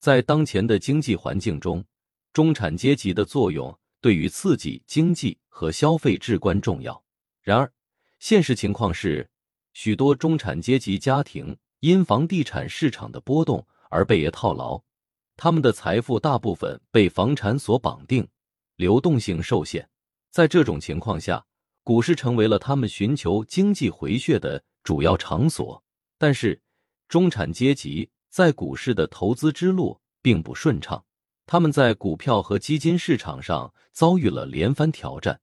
在当前的经济环境中，中产阶级的作用对于刺激经济和消费至关重要。然而，现实情况是，许多中产阶级家庭因房地产市场的波动而被业套牢，他们的财富大部分被房产所绑定，流动性受限。在这种情况下，股市成为了他们寻求经济回血的主要场所。但是，中产阶级。在股市的投资之路并不顺畅，他们在股票和基金市场上遭遇了连番挑战，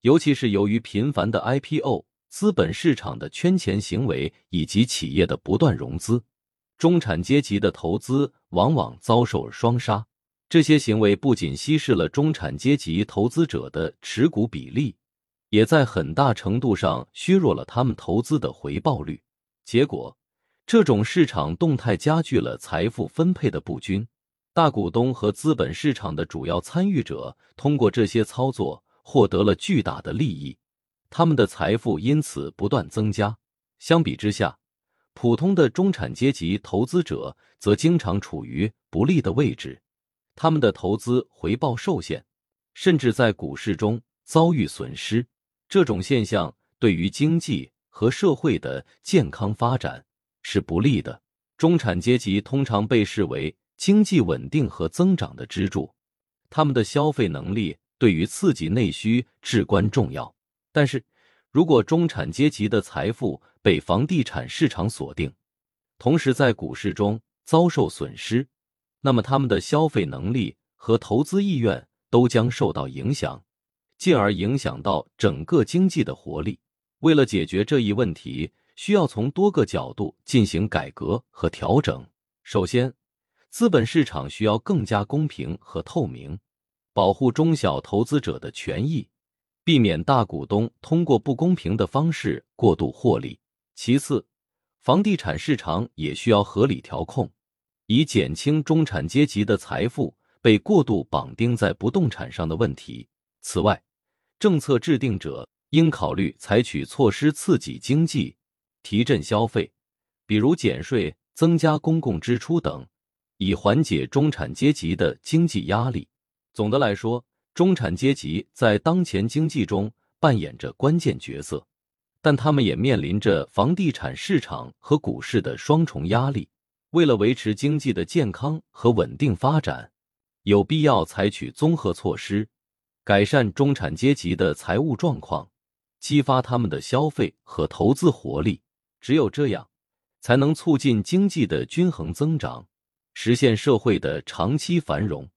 尤其是由于频繁的 IPO、资本市场的圈钱行为以及企业的不断融资，中产阶级的投资往往遭受了双杀。这些行为不仅稀释了中产阶级投资者的持股比例，也在很大程度上削弱了他们投资的回报率。结果。这种市场动态加剧了财富分配的不均，大股东和资本市场的主要参与者通过这些操作获得了巨大的利益，他们的财富因此不断增加。相比之下，普通的中产阶级投资者则经常处于不利的位置，他们的投资回报受限，甚至在股市中遭遇损失。这种现象对于经济和社会的健康发展。是不利的。中产阶级通常被视为经济稳定和增长的支柱，他们的消费能力对于刺激内需至关重要。但是，如果中产阶级的财富被房地产市场锁定，同时在股市中遭受损失，那么他们的消费能力和投资意愿都将受到影响，进而影响到整个经济的活力。为了解决这一问题，需要从多个角度进行改革和调整。首先，资本市场需要更加公平和透明，保护中小投资者的权益，避免大股东通过不公平的方式过度获利。其次，房地产市场也需要合理调控，以减轻中产阶级的财富被过度绑定在不动产上的问题。此外，政策制定者应考虑采取措施刺激经济。提振消费，比如减税、增加公共支出等，以缓解中产阶级的经济压力。总的来说，中产阶级在当前经济中扮演着关键角色，但他们也面临着房地产市场和股市的双重压力。为了维持经济的健康和稳定发展，有必要采取综合措施，改善中产阶级的财务状况，激发他们的消费和投资活力。只有这样，才能促进经济的均衡增长，实现社会的长期繁荣。